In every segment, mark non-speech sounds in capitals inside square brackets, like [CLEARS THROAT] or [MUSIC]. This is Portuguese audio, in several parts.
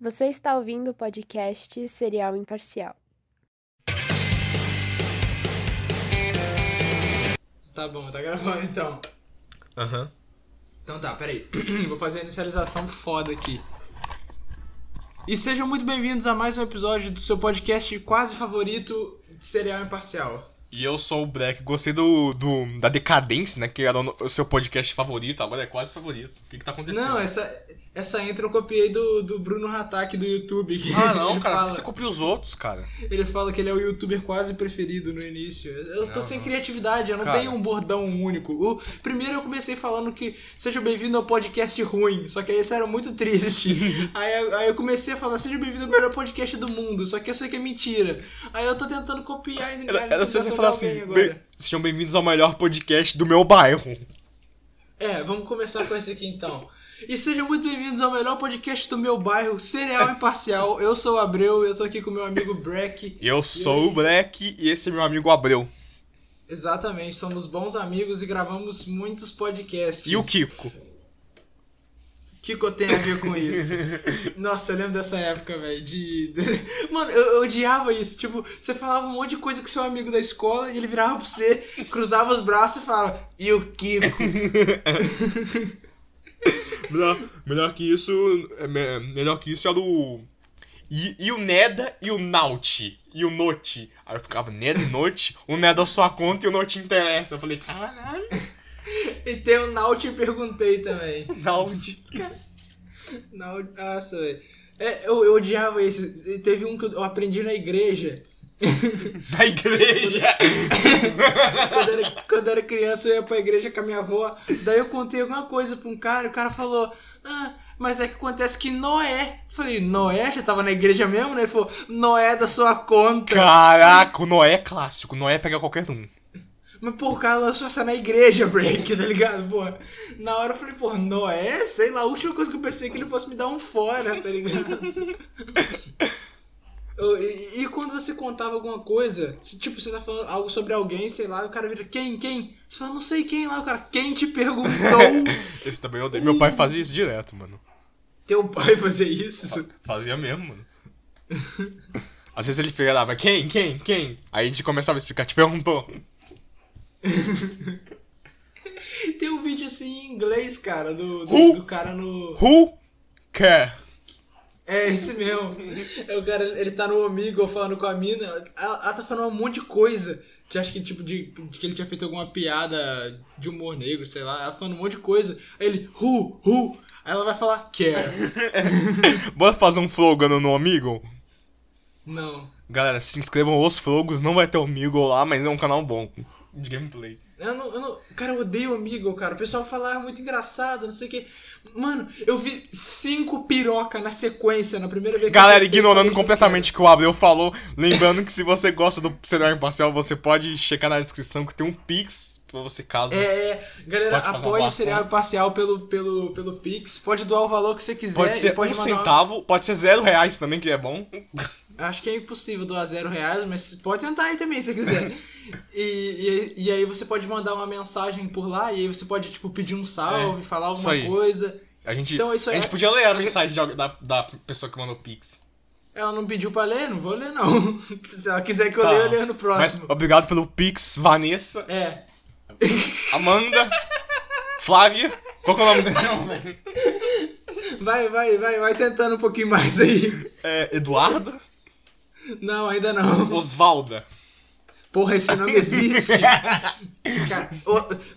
Você está ouvindo o podcast Serial Imparcial. Tá bom, tá gravando então. Aham. Então tá, peraí. [CLEARS THROAT] Vou fazer a inicialização foda aqui. E sejam muito bem-vindos a mais um episódio do seu podcast quase favorito de Serial Imparcial. E eu sou o Black. Gostei do, do- da decadência, né? Que era o, o seu podcast favorito, agora é quase favorito. O que, que tá acontecendo? Não, essa, essa intro eu copiei do, do Bruno Hatak do YouTube. Ah, não, [LAUGHS] cara. Fala, Você copia os outros, cara. ele fala que ele é o youtuber quase preferido no início. Eu tô Não, sem não. criatividade, eu não Cara. tenho um bordão único. O, primeiro eu comecei falando que seja bem-vindo ao podcast ruim, só que aí isso era muito triste. [LAUGHS] aí, eu- aí eu comecei a falar, seja bem-vindo ao melhor podcast do mundo, só que eu sei que é mentira. Aí eu tô tentando copiar a Era, era se você inicialização falar assim: agora. "Bem- sejam bem-vindos ao melhor podcast do meu bairro. É, vamos começar com esse aqui então. E sejam muito bem-vindos ao melhor podcast do meu bairro, Cereal Imparcial. Eu sou o Abreu e eu tô aqui com o meu amigo Breck. Eu sou o Black e esse é meu amigo Abreu. Exatamente, somos bons amigos e gravamos muitos podcasts. E o Kiko? O que que eu tenho a ver com isso? [LAUGHS] Nossa, eu lembro dessa época, velho. De- Mano, eu, eu odiava isso. Tipo, você falava um monte de coisa com seu amigo da escola e ele virava pra você, cruzava os braços e falava, e o Kiko? [LAUGHS] melhor, melhor que isso. é me- melhor que isso é do. E, e o Neda e o Naut. E o Note. Aí eu ficava, Neda e Note? O Neda é sua conta e o Note interessa. Eu falei, caralho. E tem o Naut e perguntei também. [LAUGHS] Naut. Não, nossa, velho. É, eu, eu odiava isso. E Teve um que eu aprendi na igreja. [LAUGHS] Na igreja. Quando era, quando era criança, eu ia pra igreja com a minha avó. Daí eu contei alguma coisa pra um cara. O cara falou: Ah, mas é que acontece que Noé. Eu falei: Noé? Já tava na igreja mesmo, né? Ele falou: Noé da sua conta. Caraca, o Noé é clássico. Noé pega qualquer um. Mas, pô, o cara lançou essa na igreja, break, tá ligado? Pô, na hora eu falei: Pô, Noé? Sei lá, a última coisa que eu pensei é que ele fosse me dar um fora, tá ligado? [LAUGHS] E, e quando você contava alguma coisa, tipo, você tá falando algo sobre alguém, sei lá, e o cara vira, quem, quem? Você fala, não sei quem lá, o cara, quem te perguntou? [LAUGHS] Esse também eu odeio. Meu pai fazia isso direto, mano. Teu pai fazer isso? Fazia mesmo, mano. Às vezes ele pegava, quem, quem, quem? Aí a gente começava a explicar, te perguntou. [LAUGHS] Tem um vídeo assim em inglês, cara, do, do, Who? do cara no. Who care? É esse mesmo. É o cara, ele tá no Omegle falando com a mina. Ela, ela tá falando um monte de coisa. De, acho que tipo de, de que ele tinha feito alguma piada de humor negro, sei lá. Ela falando um monte de coisa. Aí ele, who, who? Aí ela vai falar, care. [LAUGHS] Bora fazer um flogando no Amigo? Não. Galera, se inscrevam os flogos, não vai ter Amigo lá, mas é um canal bom de gameplay. Eu não, eu não. Cara, eu odeio o Omegle, cara. O pessoal fala, ah, muito engraçado, não sei o quê. Mano, eu vi cinco piroca na sequência na primeira vez que eu Galera, testei, ignorando completamente o que o Abreu falou, lembrando que se você gosta do cenário imparcial, você pode checar na descrição que tem um Pix pra você caso. É, é, galera, apoie o cereal parcial pelo, pelo, pelo Pix. Pode doar o valor que você quiser. Pode ser pode um uma- centavo, pode ser zero reais também, que é bom. Acho que é impossível doar zero reais, mas pode tentar aí também se você quiser. [LAUGHS] e, e, e aí você pode mandar uma mensagem por lá, e aí você pode, tipo, pedir um salve, É, falar isso alguma aí. coisa. A gente, Então, isso a gente é- podia ler a mensagem de da, da pessoa que mandou Pix. Ela não pediu pra ler, não vou ler não. [LAUGHS] se ela quiser que eu Tá. leia, eu leio no Mas próximo. obrigado pelo Pix, Vanessa, É. Amanda, Flávia. Qual que é o nome dela? Vai, vai, vai, vai tentando um pouquinho mais aí. É, Eduarda, Não, ainda não. Osvalda. Porra, esse nome existe. [LAUGHS] Cara,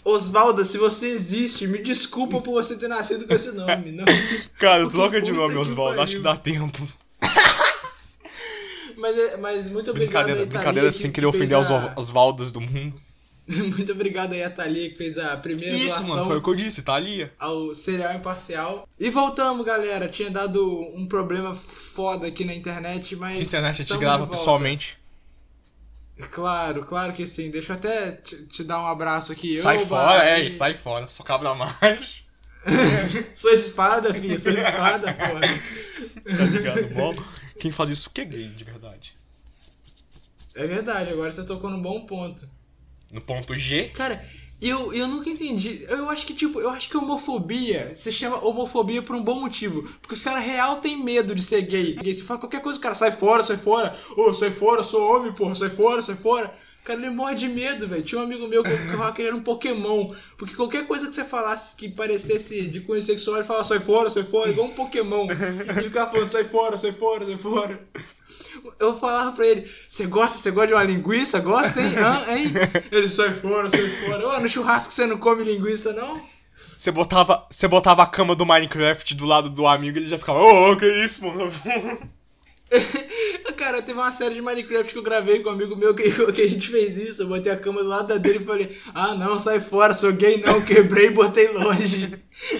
O- Osvaldo, se você existe, me desculpa por você ter nascido com esse nome. Não. Cara, troca de nome, que Osvaldo. Acho que dá tempo. Mas, mas muito obrigado Brincadeira, brincadeira sem que- querer ofender os a- Osvaldos do mundo. [LAUGHS] Muito obrigado aí a Thalia que fez a primeira Isso, doação mano, foi o que eu disse, ali. ao Cereal Imparcial. E voltamos, galera. Tinha dado um problema foda aqui na internet, mas. Que internet a gente grava pessoalmente. Claro, claro que sim. Deixa eu até te, te dar um abraço aqui. Sai Oba, fora, é, e- sai fora. Só cabra [LAUGHS] mais. [LAUGHS] Sou espada, filho. Sou espada, porra. Tá ligado? Bom, quem fala isso que é gay, de verdade. É verdade, agora você tocou num bom ponto. No ponto G, Cara, Eu, eu nunca entendi. Eu acho que, tipo, eu acho que homofobia se chama homofobia por um bom motivo. Porque os caras real tem medo de ser gay. Se fala qualquer coisa, o cara sai fora, sai fora. Ô, oh, sai fora, sou homem, porra, sai fora, sai fora. Cara, ele morre de medo, velho. Tinha um amigo meu que que ele era um Pokémon. Porque qualquer coisa que você falasse que parecesse de cunho sexual, ele falava sai fora, sai fora, igual um Pokémon. E ficava falando sai fora, sai fora, sai fora. Eu falava pra ele, você gosta, você gosta de uma linguiça? Gosta, hein? Hã, hein? Ele sai fora, sai fora. Ô, no churrasco você não come linguiça, não? Você botava, você botava a cama do Minecraft do lado do amigo e ele já ficava, ô, oh, que isso, mano? [LAUGHS] Cara, teve uma série de Minecraft que eu gravei com um amigo meu que, [LAUGHS] que a gente fez isso. Eu botei a cama do lado dele e falei: Ah, não, sai fora, sou gay não. Quebrei e botei longe.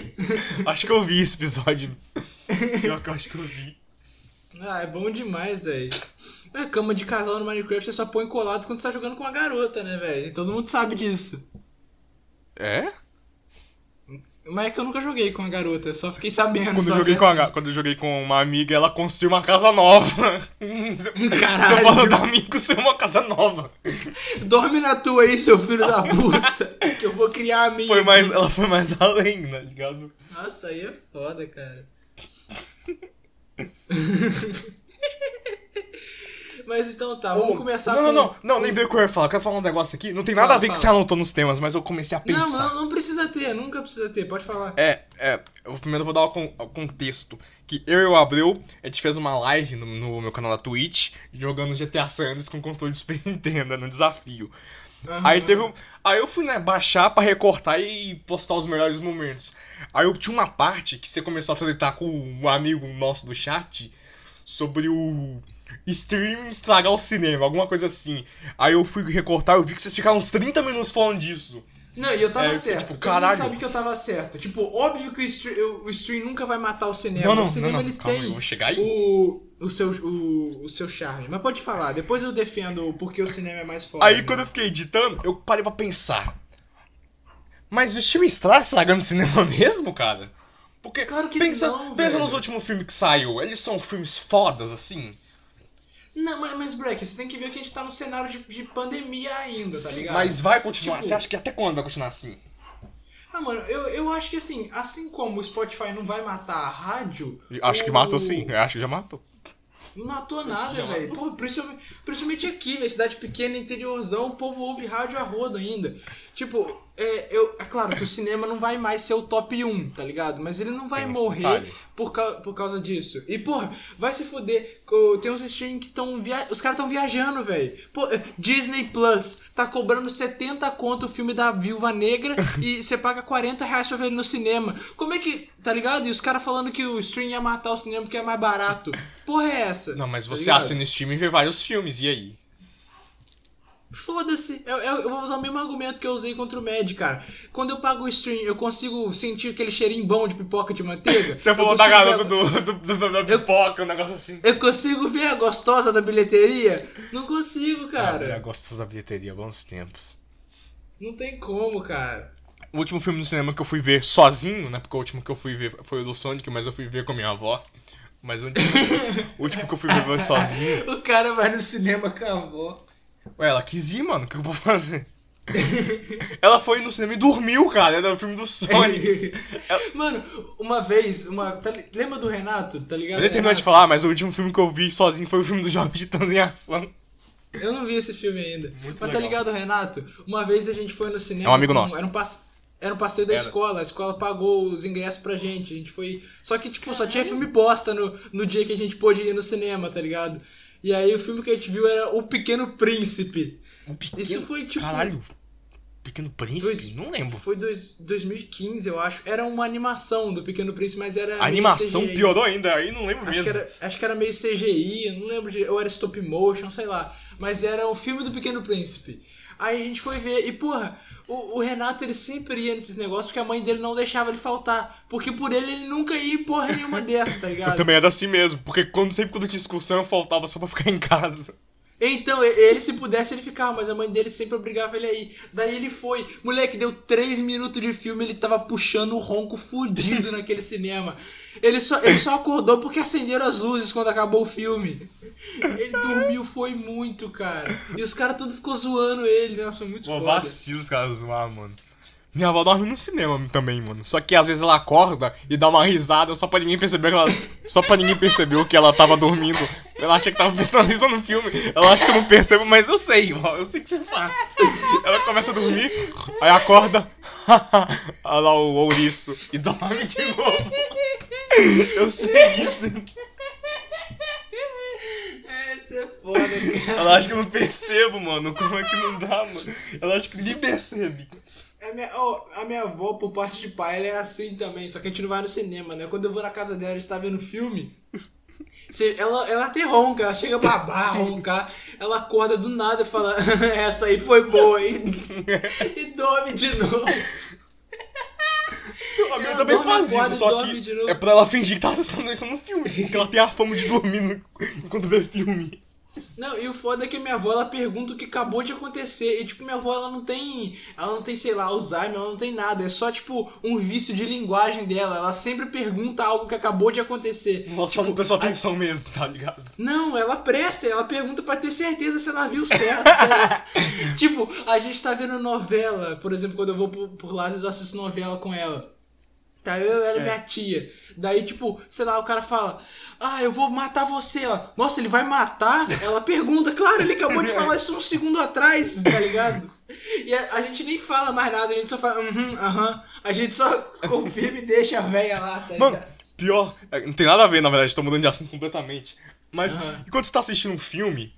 [LAUGHS] Acho que eu vi esse episódio. Pior que eu acho que eu vi. Ah, é bom demais, velho. É, cama de casal no Minecraft você só põe colado quando você tá jogando com uma garota, né, velho? Todo mundo sabe disso. É? Mas é que eu nunca joguei com a garota, eu só fiquei sabendo. Quando, eu joguei, com a, quando eu joguei com uma amiga, ela construiu uma casa nova. [LAUGHS] Caralho. Seu falando da amiga construiu uma casa nova. Dorme na tua aí, seu filho da puta. que eu vou criar a minha. Foi mais, ela foi mais [LAUGHS] além, tá ligado? Nossa, aí é foda, cara. [LAUGHS] Mas então tá, vamos começar não, com... Não, não, não, lembrei o que eu ia falar. Eu quero falar um negócio aqui. Não tem nada Fala, a ver fala. que você anotou nos temas, mas eu comecei a pensar. Não, não, não precisa ter, nunca precisa ter, pode falar. É, é. Eu primeiro vou dar o, con- o contexto. Que eu e o Abreu, a gente fez uma live no, no meu canal da Twitch, jogando GTA San Andreas com controle de Super [LAUGHS] Nintendo, no desafio. Aham. Aí teve um. Aí eu fui, né, baixar pra recortar e postar os melhores momentos. Aí eu tinha uma parte que você começou a tretar com um amigo nosso do chat sobre o stream estragar o cinema, alguma coisa assim. Aí eu fui recortar, eu vi que vocês ficaram uns 30 minutos falando disso. Não, e eu tava É, certo. tipo, caralho. sabe que eu tava certo. Tipo, óbvio que o stream, o stream nunca vai matar o cinema. Não, não, o cinema não, não, ele calma, tem eu vou chegar aí. o, o, seu, o, o seu charme. Mas pode falar, depois eu defendo o porquê o cinema é mais foda. Aí né? quando eu fiquei editando, eu parei pra pensar. Mas o stream está estragando o cinema [LAUGHS] mesmo, cara? Porque Claro que pensa, não, pensa velho. nos últimos filmes que saiu, eles são filmes fodas assim. Não, mas, mas Breck, você tem que ver que a gente tá no cenário de, de pandemia ainda, tá Sim, ligado? mas vai continuar. Tipo- Você acha que até quando vai continuar assim? Ah, mano, eu, eu acho que assim, assim como o Spotify não vai matar a rádio. Acho que matou sim, eu acho que já matou. Não matou nada, velho. Pô, principalmente, principalmente aqui, velho. Cidade pequena, interiorzão, o povo ouve rádio a rodo ainda. Tipo, é, eu, é claro que o cinema não vai mais ser o top 1, tá ligado? Mas ele não vai morrer por, cau- por causa disso. E, porra, vai se fuder. Tem uns streams que estão. Via... Os caras estão viajando, velho. Disney Plus tá cobrando 70 conto o filme da Viúva Negra [LAUGHS] e você paga 40 reais pra ver no cinema. Como é que. Tá ligado? E os caras falando que o stream ia matar o cinema porque é mais barato. Porra, é essa? Não, mas Tá você ligado? assina o Steam e vê vários filmes, e aí? Foda-se, eu, eu, eu vou usar o mesmo argumento que eu usei contra o Med, cara. Quando eu pago o stream, eu consigo sentir aquele cheirinho bom de pipoca de manteiga. [LAUGHS] Você Eu falou da garota ver- do, do, do- da pipoca, um negócio assim. Eu consigo ver a gostosa da bilheteria? Não consigo, Eu cara. gosto da bilheteria, bons tempos. Não tem como, cara. O último filme no cinema que eu fui ver sozinho, né? Porque o último que eu fui ver foi o do Sonic, mas eu fui ver com a minha avó. Mas o último, [LAUGHS] o último que eu fui ver sozinho. O cara vai no cinema com a avó. Ué, ela quis ir, mano. O que eu vou fazer? [LAUGHS] ela foi no cinema e dormiu, cara. Era o filme do Sonic. [LAUGHS] Mano, uma vez, uma. tá li- lembra do Renato? Tá ligado? Eu nem terminou de falar, mas o último filme que eu vi sozinho foi o filme do Jovem Titãs em Ação. Eu não vi esse filme ainda. Muito Mas tá legal. ligado, Renato? Uma vez a gente foi no cinema. É um amigo com- nosso. Era um, passe... era um passeio da Era. escola. A escola pagou os ingressos pra gente. A gente foi. Só que, tipo, só tinha filme bosta no, no dia que a gente pôde ir no cinema, tá ligado? E aí o filme que a gente viu era O Pequeno Príncipe. Um pequeno... Isso foi, tipo- Caralho. Pequeno Príncipe? Dois- Não lembro. Foi dois, 2015, eu acho. Era uma animação do Pequeno Príncipe, mas era. A animação CGI. piorou ainda, aí não lembro Acho mesmo. que, era, acho que era meio CGI, não lembro de. Ou era stop motion, sei lá. Mas era o filme do Pequeno Príncipe. Aí a gente foi ver, e porra, o, o Renato ele sempre ia nesses negócios porque a mãe dele não deixava ele faltar. Porque por ele ele nunca ia em porra nenhuma dessa, tá [LAUGHS] Eu ligado? também era assim mesmo, porque quando, sempre quando tinha excursão eu faltava só pra ficar em casa. Então, ele se pudesse ele ficava, mas a mãe dele sempre obrigava ele a ir. Daí ele foi. Moleque, deu três minutos de filme, ele tava puxando o ronco fudido [LAUGHS] naquele cinema. Ele só, ele só acordou porque acenderam as luzes quando acabou o filme. Ele dormiu, foi muito, cara. E os caras tudo ficou zoando ele, nossa, foi muito Pô, foda. vacilo os caras zoar, mano. Minha avó dorme no cinema também, mano. Só que às vezes ela acorda e dá uma risada só pra ninguém perceber que ela. Só pra ninguém perceber que ela tava dormindo. Ela acha que tava atenção no filme. Ela acha que eu não percebo, mas eu sei, ó. Eu sei que você faz. Ela começa a dormir, aí acorda. [LAUGHS] Olha lá o ouriço. E dorme de novo. Eu sei isso. Essa é foda, cara. Ela acha que eu não percebo, mano. Como é que não dá, mano? Ela acha que ninguém percebe. A minha, ó, a minha avó, por parte de pai, ela é assim também, só que a gente não vai no cinema, né? Quando eu vou na casa dela, a gente tá vendo filme. Você, ela, ela até ronca, ela chega a babar, roncar, ela acorda do nada e fala, [LAUGHS] essa aí foi boa, hein? [LAUGHS] e dorme de novo. A minha Ela também faz isso, só que é pra ela fingir que tá assistindo isso no filme. Porque ela tem a fama de dormir no- [LAUGHS] enquanto vê filme. Não, e o foda é que a minha avó, ela pergunta o que acabou de acontecer. E, tipo, minha avó, ela não tem. Ela não tem, sei lá, Alzheimer, ela não tem nada. É só, tipo, um vício de linguagem dela. Ela sempre pergunta algo que acabou de acontecer. Ela só não prestou atenção mesmo, tá ligado? Não, ela presta, ela pergunta pra ter certeza se ela viu certo. [LAUGHS] tipo, a gente tá vendo novela, por exemplo, quando eu vou por, por lá, às vezes eu assisto novela com ela. Tá, eu ela e É. minha tia. Daí, tipo, sei lá, o cara fala, ah, eu vou matar você. Ela, nossa, ele vai matar? Ela pergunta, claro, ele acabou de falar isso um segundo atrás, tá ligado? E a, a gente nem fala mais nada, a gente só fala, uhum, aham. A gente só [LAUGHS] confirma e deixa a véia lá, tá Mano, ligado? pior, é, não tem nada a ver, na verdade, tô mudando de assunto completamente. Mas Aham. enquanto você tá assistindo um filme,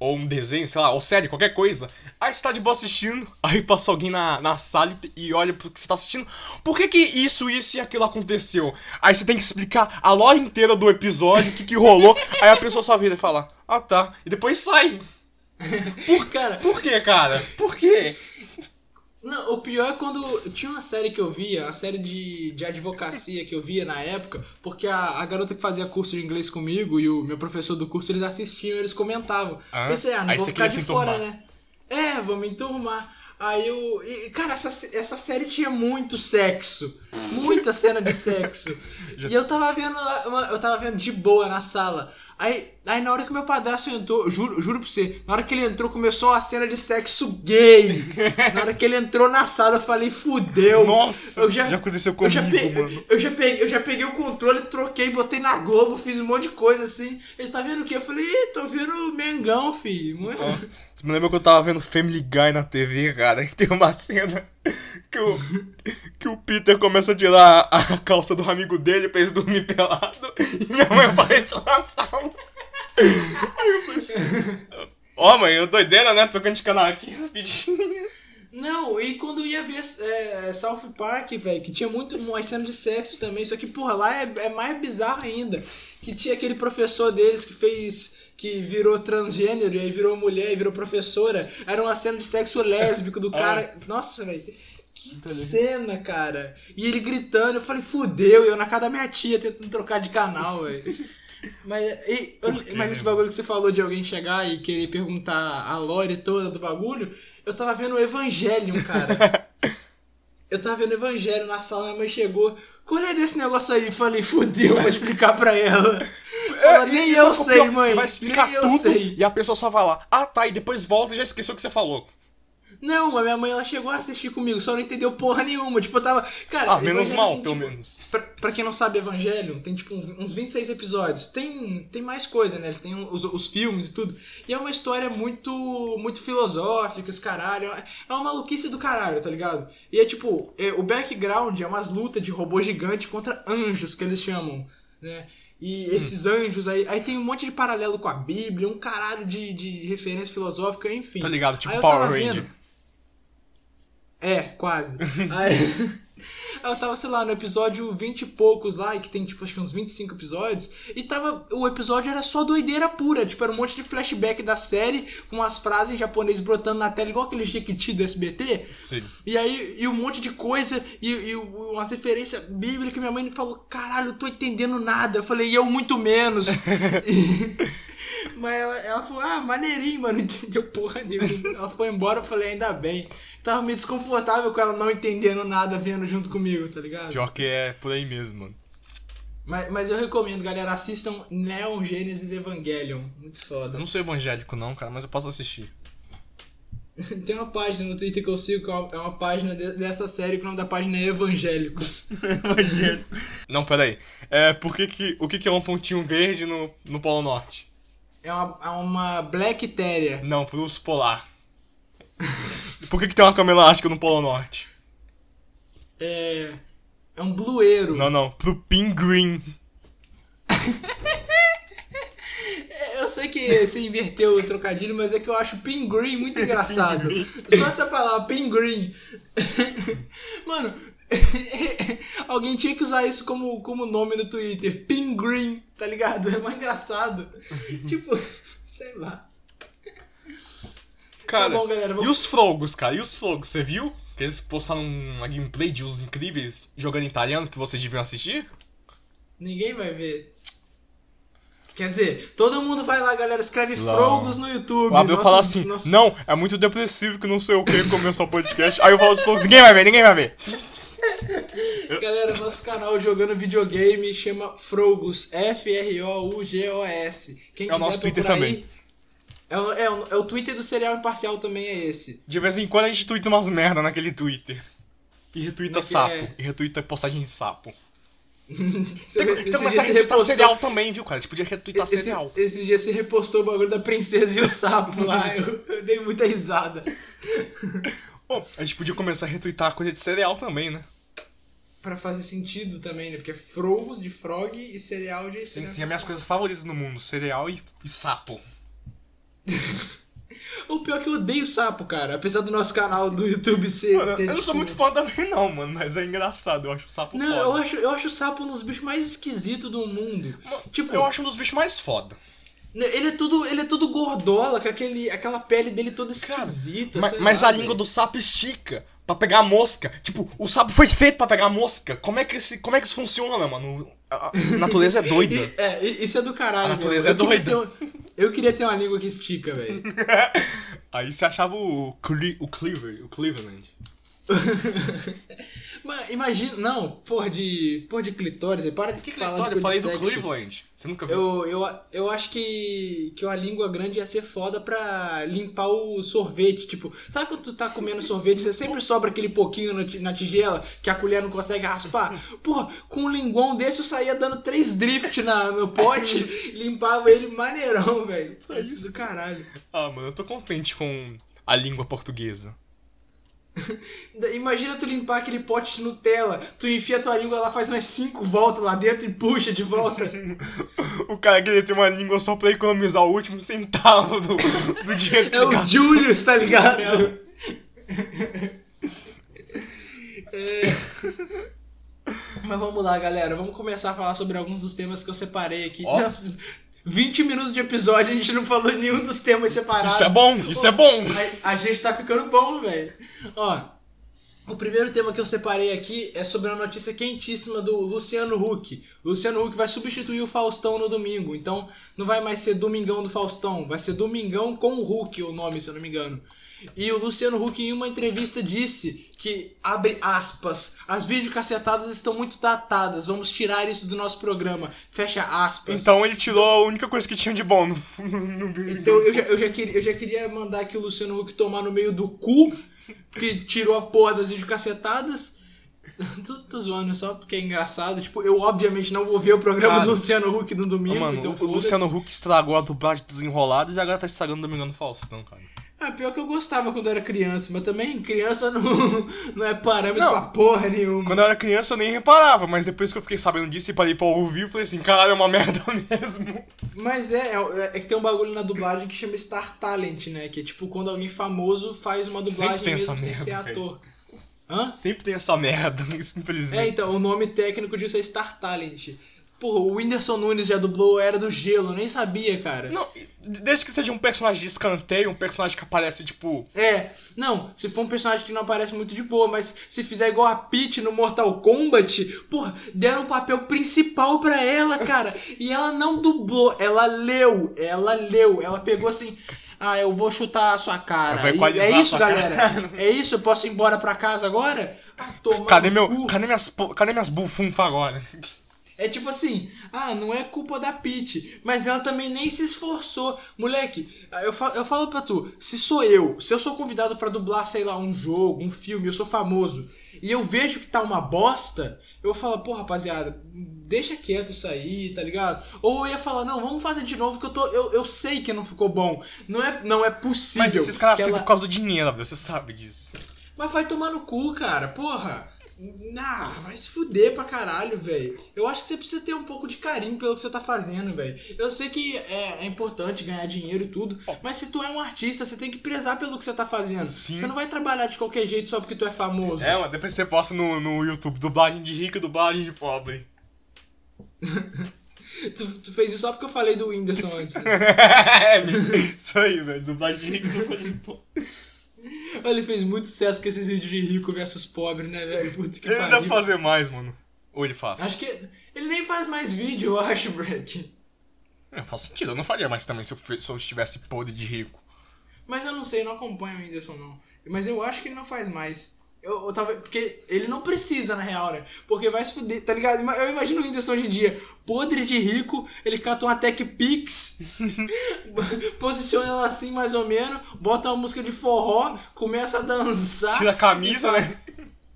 ou um desenho, sei lá, ou série, qualquer coisa, aí você tá de boa assistindo, [LAUGHS] aí passa alguém na, na sala e olha pro que você tá assistindo, por que que isso, isso e aquilo aconteceu? Aí você tem que explicar a lore inteira do episódio, o que que rolou, [LAUGHS] aí a pessoa só vira e fala, ah tá, e depois sai. Por, cara, Por que, cara? Por quê? Não, o pior é quando. Tinha uma série que eu via, a série de, de advocacia que eu via na época, porque a, a garota que fazia curso de inglês comigo e o meu professor do curso, eles assistiam eles comentavam. Ah, Pensei, ah, não vou ficar de fora, né? É, vou me enturmar. Aí eu. E, cara, essa, essa série tinha muito sexo. Muita cena de sexo. [LAUGHS] E eu tava vendo eu tava vendo de boa na sala. Aí, aí na hora que meu padrasto entrou, juro, juro pra você, na hora que ele entrou, começou uma cena de sexo gay. [LAUGHS] Na hora que ele entrou na sala, eu falei, fudeu. Nossa, eu já, já aconteceu eu já, comigo, pe- mano. eu, já peguei, eu já peguei o controle, troquei, botei na Globo, fiz um monte de coisa assim. Ele tá vendo o quê? Eu falei, Ih, tô vendo o Mengão, filho. Nossa, você me lembra que eu tava vendo Family Guy na TV, cara? E [LAUGHS] tem uma cena que o, que o Peter começa a tirar a calça do amigo dele pra eles dormir pelado e minha mãe aparece na sala. Aí eu falei assim: Ó, mãe, eu doideira, né? Trocando de canal aqui rapidinho. Não, e quando eu ia ver é, South Park, velho, que tinha muito uma cena de sexo também, só que, porra, lá é, é mais bizarro ainda. Que tinha aquele professor deles que fez. Que virou transgênero, e aí virou mulher e virou professora. Era uma cena de sexo lésbico do [LAUGHS] cara. Nossa, velho. Que ligado? cena, cara. E ele gritando, eu falei, fudeu, eu na casa da minha tia tentando trocar de canal, velho. [LAUGHS] Mas, e- eu- mas esse né? bagulho que você falou de alguém chegar e querer perguntar a lore toda do bagulho, eu tava vendo o Evangelion, cara. [LAUGHS] eu tava vendo o Evangelho na sala, minha mãe chegou. Qual é desse negócio aí? Eu Falei, fudeu, vou explicar pra ela. Nem É, E eu sei, é pior? mãe. Você vai explicar nem eu tudo sei. e a pessoa só vai lá. Ah, tá, e depois volta e já esqueceu o que você falou. Não, mas minha mãe ela chegou a assistir comigo, só não entendeu porra nenhuma. Tipo, eu tava. Cara, Ah, menos mal, tem, pelo tipo, menos. Pra, pra quem não sabe, Evangelho tem tipo uns, uns 26 episódios. Tem, tem mais coisa, né? Eles têm os, os filmes e tudo. E é uma história muito muito filosófica, os caralho. É uma maluquice do caralho, tá ligado? E é tipo, é, o background é umas lutas de robô gigante contra anjos, que eles chamam, né? E esses anjos aí, aí tem um monte de paralelo com a Bíblia, um caralho de, de referência filosófica, enfim. Tá ligado? Tipo Power Ranger. vendo- é, quase. [LAUGHS] Aí, [LAUGHS] eu tava, sei lá, no episódio 20 e poucos lá, que tem, tipo, acho que uns 25 episódios, e tava. O episódio era só doideira pura, tipo, era um monte de flashback da série, com umas frases em japonês brotando na tela, igual aquele Jequiti do SBT. Sim. E aí, e um monte de coisa, e, e umas referências bíblicas que minha mãe falou, caralho, eu tô entendendo nada. Eu falei, e eu muito menos. [LAUGHS] E- Mas ela, ela falou, ah, maneirinho, mano, entendeu porra nenhuma. Ela foi embora, eu falei, ainda bem. Tava meio desconfortável com ela não entendendo nada vendo junto comigo, tá ligado? Pior que é por aí mesmo, mano. Mas, mas eu recomendo, galera, assistam Neon Genesis Evangelion. Muito Eu foda. não sou evangélico não, cara, mas eu posso assistir. [LAUGHS] Tem uma página no Twitter que eu sigo, que é uma, é uma página de- dessa série que o nome da página é Evangélicos. [LAUGHS] Não, peraí. É, por que que, o que que é um pontinho verde no, no Polo Norte? É uma, é uma Black Terrier. Não, pro urso polar. Por que que tem uma cama elástica no Polo Norte? É. É um blueiro. Não, não, pro pinguim. [LAUGHS] Eu sei que você inverteu o trocadilho, mas é que eu acho pinguim muito engraçado. [LAUGHS] Só essa palavra, pinguim. [LAUGHS] Mano, alguém tinha que usar isso como, como nome no Twitter. Pinguim, tá ligado? É mais engraçado. tipo, sei lá. Cara, tá bom, galera. e Vamos... os frogos, cara? E os frogos, você viu? Que eles postaram uma gameplay de os incríveis jogando italiano que vocês deviam assistir? Ninguém vai ver. Quer dizer, todo mundo vai lá, galera. Escreve Não. frogos no YouTube. O Abel fala assim, nossos- não, é muito depressivo que não sei o que começou o podcast. Aí eu falo dos frogos, ninguém vai ver, ninguém vai ver. [LAUGHS] Galera, nosso canal jogando videogame chama Frogos, F-R-O-U-G-O-S. Quem É o nosso Twitter também. aí- É, o- é é o Twitter do Serial Imparcial também é esse. De vez em quando a gente twitta umas merda naquele Twitter. E Naquele sapo. é- E retweeta postagem de sapo. [LAUGHS] Você, Tem, tem que começar a repostou- cereal também, viu, cara? A gente podia retweetar esse, cereal. esse dia você repostou o bagulho da princesa e o sapo lá. Eu, [LAUGHS] eu dei muita risada. Pô, a gente podia começar a retweetar coisa de cereal também, né? Pra fazer sentido também, né? Porque é Frogos de frog e cereal de Sim, Serial sim, as minhas coisas favoritas no mundo, cereal e, e sapo. [LAUGHS] O pior é que eu odeio sapo, cara. Apesar do nosso canal do YouTube ser. Mano, ter, eu não sou muito fã também não, mano, mas é engraçado, eu acho o sapo Não, foda. eu acho, eu acho o sapo um dos bichos mais esquisitos do mundo. Mano, Tipo, Eu acho um dos bichos mais foda. Ele é tudo, ele é tudo gordola, com aquele, aquela pele dele toda Cara, esquisita. Mas, sei mas lá, a língua do sapo estica pra pegar a mosca. Tipo, o sapo foi feito pra pegar a mosca. Como é que, esse, como é que isso funciona, mano? A natureza é doida. E- [LAUGHS] É, isso é do caralho. A natureza mesmo. é eu queria doida. ter um- eu queria ter uma língua que estica, velho. [LAUGHS] Aí você achava o, Cle, o Cleaver, o Cleveland. [LAUGHS] Mas imagina. Não, porra de. Porra de clitóris, para de Que falar Clitória? de Eu falei do. Cleveland. Você nunca viu? Eu, eu, eu acho que, que uma língua grande ia ser foda pra limpar o sorvete. Tipo, sabe quando tu tá comendo sorvete, você sempre sobra aquele pouquinho na ti- na tigela que a colher não consegue raspar? Porra, com um linguão desse eu saía dando três drift na, no pote, [LAUGHS] limpava ele maneirão, velho. Isso do caralho. Ah, mano, eu tô contente com a língua portuguesa. [LAUGHS] Imagina tu limpar aquele pote de Nutella, tu enfia tua língua lá, faz umas cinco voltas lá dentro e puxa de volta. [LAUGHS] O cara queria ter uma língua só pra economizar o último centavo do, do dinheiro que É o. Julius, tá ligado? É. Mas vamos lá, galera. Vamos começar a falar sobre alguns dos temas que eu separei aqui. Ó. Nossa, 20 minutos de episódio, a gente não falou nenhum dos temas separados. Isso é bom, isso é bom. A, a gente tá ficando bom, velho. Ó, o primeiro tema que eu separei aqui é sobre uma notícia quentíssima do Luciano Huck. Luciano Huck vai substituir o Faustão no domingo. Então, não vai mais ser Domingão do Faustão, vai ser Domingão com o Huck, o nome, se eu não me engano. E o Luciano Huck, em uma entrevista, disse que, abre aspas, as videocassetadas estão muito datadas, vamos tirar isso do nosso programa, fecha aspas. Então ele tirou a única coisa que tinha de bom no, no, Então eu já, eu, já queria, eu já queria mandar aqui o Luciano Huck tomar no meio do cu, que tirou a porra das videocassetadas. [LAUGHS] tô, tô zoando só porque é engraçado. Tipo, eu obviamente não vou ver o programa Cara, do Luciano Huck no domingo, Mano, então o. Luciano Huck estragou a dublagem dos enrolados e agora tá estragando o Domingão do Faustão, cara. Ah, pior que eu gostava quando eu era criança, mas também criança [LAUGHS] não, não é parâmetro Não. pra porra nenhuma. Quando eu era criança eu nem reparava, mas depois que eu fiquei sabendo disso e parei pra ouvir, eu falei assim, caralho, é uma [LAUGHS] merda mesmo. Mas é, é, é que tem um bagulho na dublagem que chama Star Talent, né? Que é tipo quando alguém famoso faz uma dublagem Sempre tem mesmo essa sem merda, ser ator. Hã? Sempre tem essa merda, [LAUGHS] isso É, infelizmente. então, o nome técnico disso é Star Talent. Porra, o Whindersson Nunes já dublou Era do Gelo, nem sabia, cara. Não, desde que seja um personagem de escanteio, um personagem que aparece, tipo. É, não, se for um personagem que não aparece muito de boa, mas se fizer igual a Peach no Mortal Kombat, porra, deram o papel principal pra ela, cara. e ela não dublou, ela leu, ela leu, ela pegou assim. Ah, eu vou chutar a sua cara. E é isso, galera? cara. É isso? Eu posso ir embora pra casa agora? Ah, Cadê meu. cu. Cadê minhas, cadê minhas bufunfas agora? É tipo assim, ah, não é culpa da Peach, mas ela também nem se esforçou. Moleque, eu falo, eu falo pra tu, se sou eu, se eu sou convidado pra dublar, sei lá, um jogo, um filme, eu sou famoso, e eu vejo que tá uma bosta, eu falar, pô, rapaziada, deixa quieto isso aí, tá ligado? Ou eu ia falar, não, vamos fazer de novo, que eu tô. Eu, eu sei que não ficou bom. Não é, não é possível. Mas esses caras ela- por causa do dinheiro, você sabe disso. Mas vai tomar no cu, cara, porra. Ah, vai se fuder pra caralho, velho. Eu acho que você precisa ter um pouco de carinho pelo que você tá fazendo, velho. Eu sei que é, é importante ganhar dinheiro e tudo, mas se tu é um artista, você tem que prezar pelo que você tá fazendo. Sim. Você não vai trabalhar de qualquer jeito só porque tu é famoso. É, mas depois você posta no, no YouTube dublagem de rico e dublagem de pobre. [LAUGHS] Tu, tu fez isso só porque eu falei do Whindersson antes. né? [LAUGHS] é, isso aí, velho. Dublagem de rico e dublagem de pobre. Ele fez muito sucesso com esses vídeos de rico versus pobre, né, velho? Puta que Ele pariu. deve fazer mais, mano. Ou ele faz? Acho que ele nem faz mais vídeo, eu acho, Breck. É, faz sentido. Eu não faria mais também se eu, se eu estivesse podre de rico. Mas eu não sei, não acompanho o Whindersson, não. Mas eu acho que ele não faz mais. Eu, eu tava, porque ele não precisa, na real, né? Porque vai se fuder, tá ligado? Eu imagino o Whindersson hoje em dia, podre de rico, ele cata uma Tech Pix, [LAUGHS] posiciona ela assim mais ou menos, bota uma música de forró, começa a dançar. Tira a camisa, fala- né?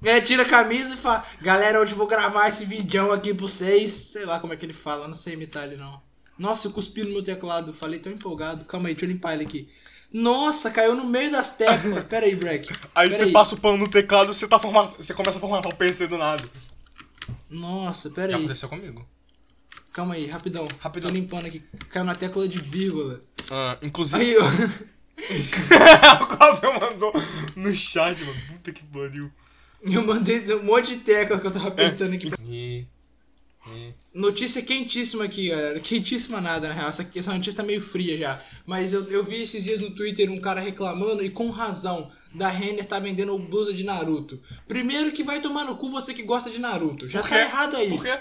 É, tira a camisa e fala, galera, hoje eu vou gravar esse vídeo aqui pra vocês. Sei lá como é que ele fala, não sei imitar ele não. Nossa, eu cuspi no meu teclado, falei tão empolgado. Calma aí, deixa eu limpar ele aqui. Nossa, caiu no meio das teclas. [LAUGHS] Pera aí, Breck. Aí Pera você passa o pano no teclado e você tá format... você começa a formatar o PC do nada. Nossa, pera Já aí. aconteceu comigo. Calma aí, rapidão. Rapidão. Tô limpando aqui. Caiu na tecla de vírgula. Ah, inclusive. Aí, ó. [LAUGHS] o Gabriel mandou no chat, mano. Puta que pariu. Eu mandei um monte de tecla que eu tava apertando aqui. E- e- Notícia quentíssima aqui, galera. [LAUGHS] Quentíssima nada, na real. Essa, essa notícia tá meio fria já. Mas eu, eu vi esses dias no Twitter um cara reclamando, e com razão, da Renner tá vendendo blusa de Naruto. Primeiro que vai tomar no cu você que gosta de Naruto. Já tá errado aí. Por quê?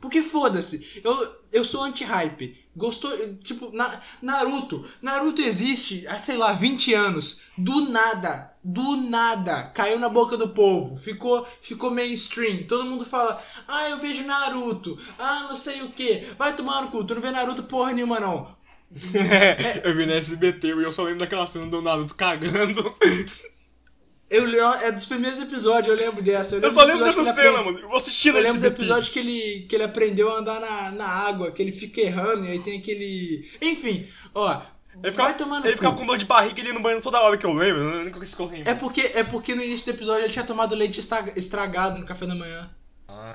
Porque foda-se. Eu, eu sou anti-hype. Gostou. Tipo, na, Naruto. Naruto existe há, sei lá, 20 anos. Do nada. Do nada. Caiu na boca do povo. Ficou, ficou mainstream. Todo mundo fala. Ah, eu vejo Naruto. Ah, não sei o que. Vai tomar no cu. Tu não vê Naruto porra nenhuma, não. [LAUGHS] eu vi na SBT e eu só lembro daquela cena do Naruto cagando. [LAUGHS] Eu, é dos primeiros episódios, eu lembro dessa. Eu só do lembro dessa cena, mano. Eu vou assistindo Eu lembro do episódio que ele, que ele aprendeu a andar na, na água, que ele fica errando, e aí tem aquele. Enfim, ó. Ele vai ficava, ele ficava com dor de barriga e ele ia no banheiro toda hora que eu lembro. Eu que eu lembro. É porque, é porque no início do episódio ele tinha tomado leite estra- estragado no café da manhã. Ah.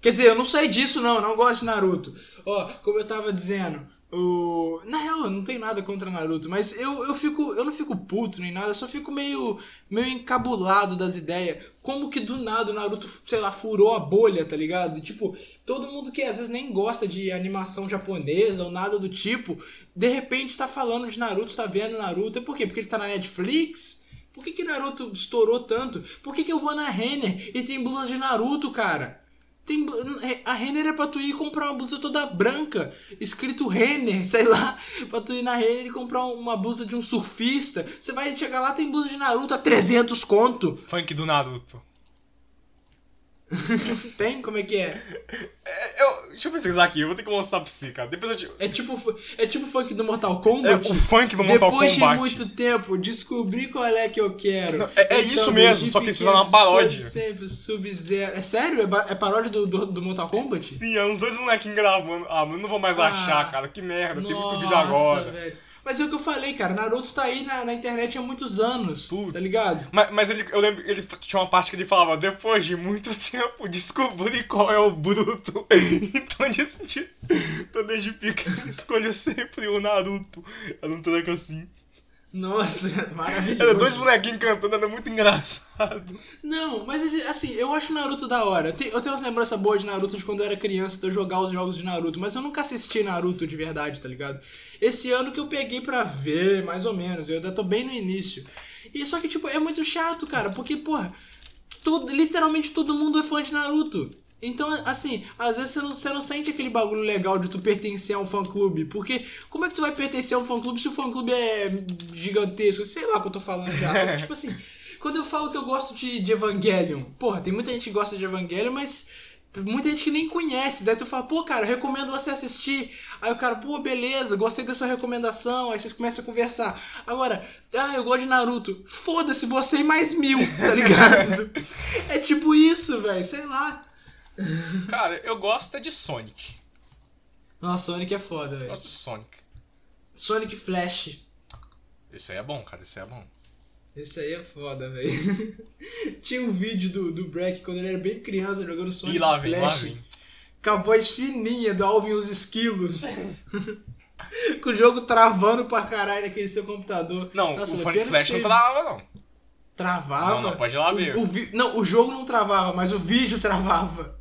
Quer dizer, eu não sei disso não, eu não gosto de Naruto. Ó, como eu tava dizendo, o... Na real, eu não tenho nada contra Naruto, mas eu, eu fico. Eu não fico puto nem nada, eu só fico meio. meio encabulado das ideias. Como que do nada o Naruto, sei lá, furou a bolha, tá ligado? Tipo, todo mundo que às vezes nem gosta de animação japonesa ou nada do tipo, de repente tá falando de Naruto, tá vendo Naruto. Por quê? Porque ele tá na Netflix? Por que, que Naruto estourou tanto? Por que, que eu vou na Renner e tem blusa de Naruto, cara? Tem, blu- a Renner é pra tu ir comprar uma blusa toda branca, escrito Renner, [LAUGHS] sei lá, pra tu ir na Renner e comprar uma blusa de um surfista. Você vai chegar lá, tem blusa de Naruto a 300 conto. Funk do Naruto. [LAUGHS] Tem? Como é que é? É, eu, deixa eu pesquisar aqui, eu vou ter que mostrar pra você, cara. Depois eu te. É tipo, é tipo funk do Mortal É Kombat? o funk do Mortal Depois Kombat. de muito tempo, descobri qual é que eu quero. Não, é- é isso mesmo, só que eles pequeno, fizeram uma paródia. Sempre, Sub-Zero. É sério? É, é paródia do, do, do Mortal Kombat? Sim, é uns dois molequinhos gravando. Ah, mas eu não vou mais Ah. achar, cara. Que merda, tem muito vídeo Nossa, agora. velho. Mas é o que eu falei, cara. Naruto tá aí na, na internet há muitos anos. Puta. Tá ligado? Mas, mas ele, eu lembro, ele tinha uma parte que ele falava, depois de muito [LAUGHS] tempo, descobri qual é o bruto. [LAUGHS] Então, desde, então desde pequeno, escolho sempre o Naruto. Era um treco assim. Nossa, [LAUGHS] maravilhoso. Era dois molequinhos cantando, era muito engraçado. Não, mas assim, eu acho Naruto da hora. Eu tenho, eu tenho umas lembranças boas de Naruto de quando eu era criança, de eu jogar os jogos de Naruto, mas eu nunca assisti Naruto de verdade, tá ligado? Esse ano que eu peguei pra ver, mais ou menos, eu ainda tô bem no início. E só que, tipo, é muito chato, cara, porque, porra, todo, literalmente todo mundo é fã de Naruto. Então, assim, às vezes você não, você não sente aquele bagulho legal de tu pertencer a um fã-clube. Porque como é que tu vai pertencer a um fã-clube se o fã-clube é gigantesco? Sei lá o que eu tô falando já. [LAUGHS] Tipo assim, quando eu falo que eu gosto de, de Evangelion, porra, tem muita gente que gosta de Evangelion, mas Muita gente que nem conhece. Daí tu fala, pô, cara, recomendo você assistir. Aí o cara, pô, beleza, gostei da sua recomendação. Aí vocês começam a conversar. Agora, ah, eu gosto de Naruto. Foda-se, você e mais mil, tá ligado? [LAUGHS] é tipo isso, velho, sei lá. Cara, eu gosto é de Sonic. Nossa, Sonic é foda, velho. gosto de Sonic. Sonic Flash. Esse aí é bom, cara, esse aí é bom. Esse aí é foda, velho. [LAUGHS] Tinha um vídeo do, do Breck quando ele era bem criança jogando Sonic E lá vem, lá Flash. vem. Com a voz fininha do Alvin os Esquilos. [LAUGHS] com o jogo travando pra caralho naquele seu computador. Não, Nossa, o Sonic Flash não travava, não. Travava. Não, não, pode ir lá O- ver. O, vi- Não, o jogo não travava, mas o vídeo [LAUGHS] travava.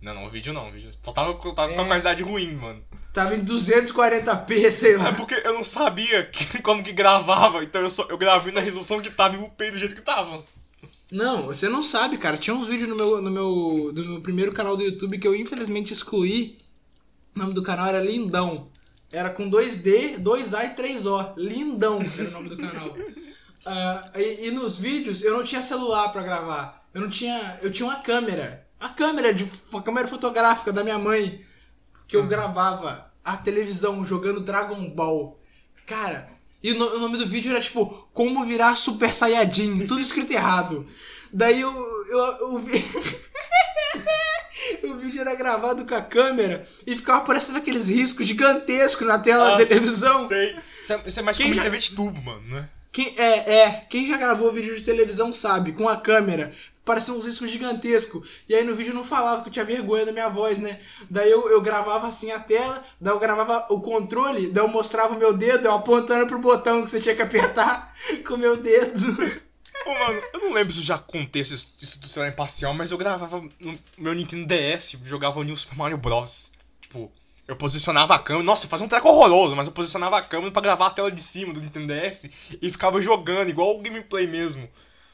Não, não, o vídeo não, o vídeo. Só tava, tava com É. a qualidade ruim, mano. Tava em 240p, sei É lá. porque eu não sabia que- [LAUGHS] como que gravava, então eu, só, eu gravei na resolução que tava e upei do jeito que tava. Não, você não sabe, cara. Tinha uns vídeos no meu, no meu, do meu primeiro canal do YouTube que eu infelizmente excluí. O nome do canal era Lindão. Era com 2D, 2A e 3O. Lindão era o nome do canal. [LAUGHS] Ah, e, e nos vídeos eu não tinha celular pra gravar. Eu não tinha. Eu tinha uma câmera. A câmera de uma câmera fotográfica da minha mãe. Que eu gravava a televisão jogando Dragon Ball. Cara, e o no- o nome do vídeo era tipo Como virar Super Saiyajin, tudo escrito errado. Daí eu, eu, eu [LAUGHS] o vídeo era gravado com a câmera e ficava aparecendo aqueles riscos gigantescos na tela da Ah, televisão. Sei. Isso é, isso é mais Quem como já- TV de tubo, mano, né? Quem, é, é, quem já gravou vídeo de televisão sabe, com a câmera, parecia uns riscos gigantescos. E aí no vídeo eu não falava que eu tinha vergonha da minha voz, né? Daí eu, eu gravava assim a tela, daí eu gravava o controle, daí eu mostrava o meu dedo, eu apontando pro botão que você tinha que apertar [LAUGHS] com o meu dedo. Pô, mano, eu não lembro se eu já contei isso, isso do celular imparcial, mas eu gravava no meu Nintendo DS, jogava o New Super Mario Bros. Tipo, eu posicionava a câmera, nossa, fazia um treco horroroso, mas eu posicionava a câmera pra gravar a tela de cima do Nintendo DS e ficava jogando, igual o gameplay mesmo.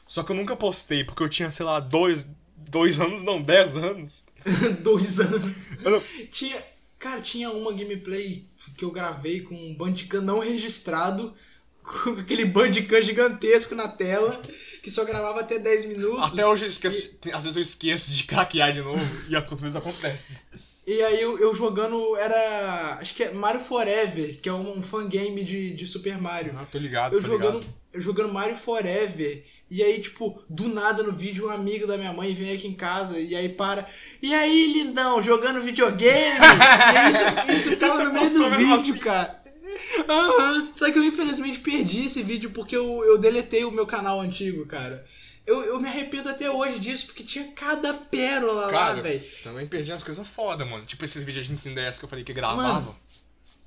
Só que eu nunca postei, porque eu tinha, sei lá, dois, dois anos, não, dez anos. [LAUGHS] Dois anos. Não- Tinha. Cara, tinha uma gameplay que eu gravei com um Bandicam não registrado, [LAUGHS] com aquele Bandicam gigantesco na tela, que só gravava até 10 minutos. Até hoje eu esqueço, tem- às vezes eu esqueço de craquear de novo, e às vezes acontece. E aí eu, eu jogando era. Acho que é Mario Forever, que é um, um fangame de, de Super Mario. Ah, tô ligado, Eu tô jogando, ligado. eu jogando Mario Forever. E aí, tipo, do nada no vídeo, um amigo da minha mãe vem aqui em casa e aí para. E aí, lindão, jogando videogame? e isso, isso Você no meio do vídeo, assim? cara. Aham. Só que eu infelizmente perdi esse vídeo porque eu, eu deletei o meu canal antigo, cara. Eu, eu me arrependo até hoje disso, porque tinha cada pérola lá, Cara, velho. também perdi umas coisas foda, mano. Tipo esses vídeos de Nintendo DS que eu falei que gravava. Mano,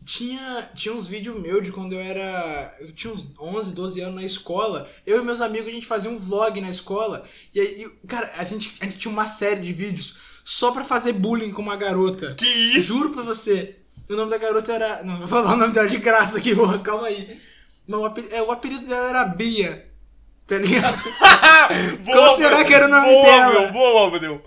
Tinha, tinha uns vídeos meus de quando eu era. Eu tinha uns 11, 12 anos na escola. Eu e meus amigos a gente fazia um vlog na escola. E aí, cara, a gente, a gente tinha uma série de vídeos só pra fazer bullying com uma garota. Que isso? Juro pra você. O nome da garota era. Não, vou falar o nome dela de graça aqui, porra, calma aí. Mas o apelido, é, o apelido dela era Bia. Tá ligado? [LAUGHS] Boa, será meu. que era o nome boa, dela? Meu, boa, meu.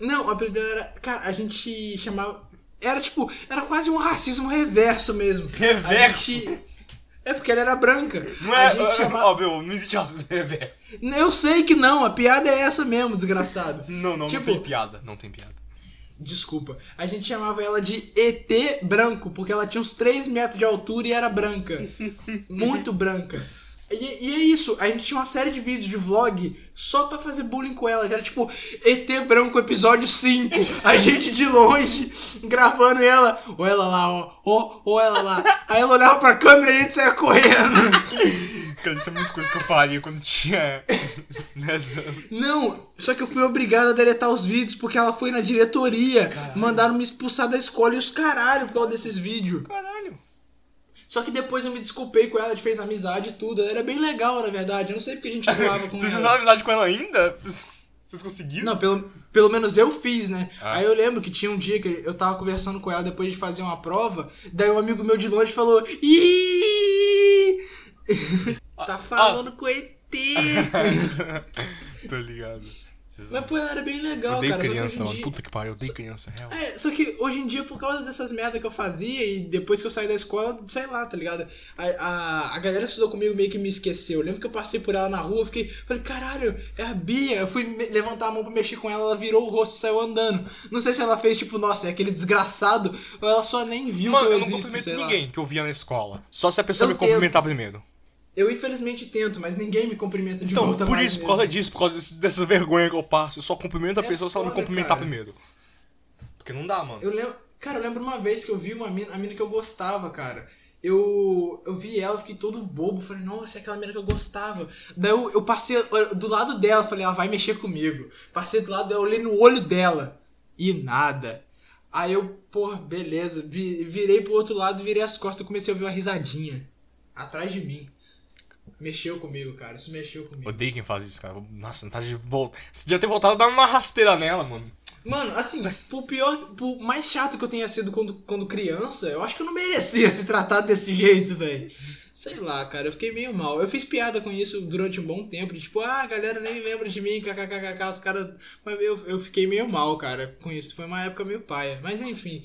Não, o apelido dela era. Cara, a gente chamava. Era tipo. Era quase um racismo reverso mesmo. Reverso? gente- É porque ela era branca. Não a é. gente Ó, chamava... [LAUGHS] meu, não existe racismo reverso. Eu sei que não, a piada é essa mesmo, desgraçado. [LAUGHS] Não, não, Tipo- não tem piada. Não tem piada. Desculpa. A gente chamava ela de ET branco, porque ela tinha uns 3 metros de altura e era branca. [LAUGHS] Muito branca. E, e é isso, a gente tinha uma série de vídeos de vlog só pra fazer bullying com ela. Já era tipo ET Branco episódio 5. A [LAUGHS] gente de longe gravando ela. Ou ela lá, ó. Ó, ou ela lá. Aí ela olhava pra câmera e a gente saia correndo. Cara, isso é muita coisa que eu faria quando tinha [LAUGHS] 10 anos. Não, só que eu fui obrigado a deletar os vídeos porque ela foi na diretoria. Caralho. Mandaram me expulsar da escola e os caralho por causa desses vídeos. Caralho. Só que depois eu me desculpei com ela, a gente fez amizade e tudo. Ela era bem legal, na verdade. Eu não sei porque a gente zoava com [LAUGHS] Vocês ela. fizeram amizade com ela ainda? Vocês conseguiram? Não, pelo, pelo menos eu fiz, né? Ah. Aí eu lembro que tinha um dia que eu tava conversando com ela depois de fazer uma prova. Daí um amigo meu de longe falou: Ih! [LAUGHS] Tá falando com ET! [LAUGHS] Tô ligado. Mas, pô, ela era bem legal, eu odeio cara. criança, mano. dia- Puta que pariu, eu odeio criança, real. É, só que hoje em dia, por causa dessas merdas que eu fazia e depois que eu saí da escola, sei lá, tá ligado? A, a, a galera que estudou comigo meio que me esqueceu. Eu lembro que eu passei por ela na rua, eu fiquei, falei, caralho, é a Bia. Eu fui levantar a mão pra mexer com ela, ela virou o rosto e saiu andando. Não sei se ela fez tipo, nossa, é aquele desgraçado, ou ela só nem viu Mano, que eu, eu não cumprimento sei lá. ninguém que eu via na escola. Só se a pessoa Eu me cumprimentar primeiro. Eu infelizmente tento, mas ninguém me cumprimenta de Então, volta por isso, por mesmo. causa disso, por causa desse- dessa vergonha que eu passo, eu só cumprimento a É pessoa se ela me foda, cumprimentar cara. primeiro. Porque não dá, mano. Eu lembro, cara, eu lembro uma vez que eu vi uma mina, a mina que eu gostava, cara. Eu, eu vi ela, fiquei todo bobo, falei, nossa, é aquela mina que eu gostava. Daí eu, eu passei do lado dela, falei, ela vai mexer comigo. Passei do lado dela, olhei no olho dela e nada. Aí eu, porra, beleza, vi- virei pro outro lado, virei as costas comecei a ouvir uma risadinha atrás de mim. Mexeu comigo, cara, isso mexeu comigo. Odeio quem faz isso, cara. Nossa, não tá de volta. Você devia ter voltado a dar uma rasteira nela, mano. Mano, assim, por pior, por mais chato que eu tenha sido quando, quando criança, eu acho que eu não merecia ser tratado desse jeito, velho. Sei lá, cara, eu fiquei meio mal. Eu fiz piada com isso durante um bom tempo, de tipo, ah, a galera nem lembra de mim, kkkk, os caras. Mas eu, eu fiquei meio mal, cara, com isso. Foi uma época meio paia. Mas enfim,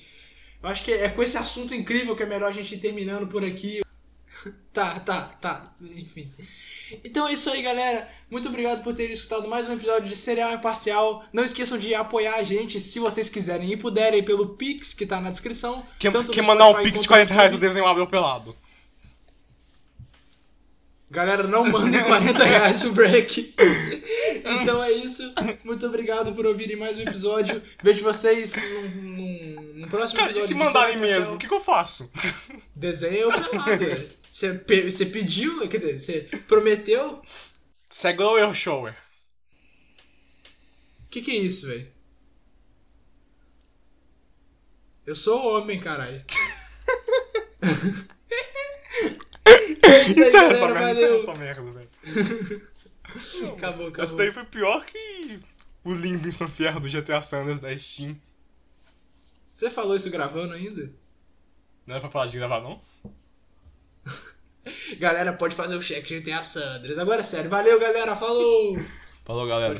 eu acho que é com esse assunto incrível que é melhor a gente ir terminando por aqui. [LAUGHS] tá, tá, tá, enfim. Então é isso aí, galera. Muito obrigado por terem escutado mais um episódio de Serial Imparcial. Não esqueçam de apoiar a gente se vocês quiserem e puderem pelo Pix que tá na descrição. No quer mandar um pix de quanto no 40 reais eu desenho Abel pelado. Galera, não mandem [LAUGHS] 40 reais no break. Então é isso. Muito obrado por ouvirem mais um episódio. Vejo vocês num, num- num próximo Cara, e episódio. se de mandarem mesmo, o que, que eu faço? Desenho pelado. É. Você, pe- você pediu, quer dizer, você prometeu. Segue o erro shower. O que, que é isso, velho? Eu sou homem, caralho. É isso aí, Isso é galera, merda, isso é essa merda, velho. [LAUGHS] Acabou, acabou. Essa daí foi pior que o Limbo em São Fierro do GTA Sanders da Steam. Você falou isso gravando ainda? Não era pra parar de gravar, não? [LAUGHS] galera, pode fazer o cheque, a gente tem a Sandres. Agora é sério, valeu galera, falou! Falou galera.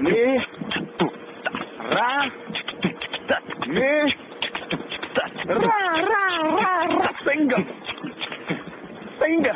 Me, ra, me, Ra, ra, ra, ra, tenga. Tenga.